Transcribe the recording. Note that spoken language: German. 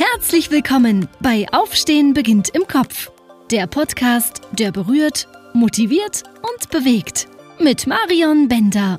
Herzlich willkommen bei Aufstehen beginnt im Kopf. Der Podcast, der berührt, motiviert und bewegt. Mit Marion Bender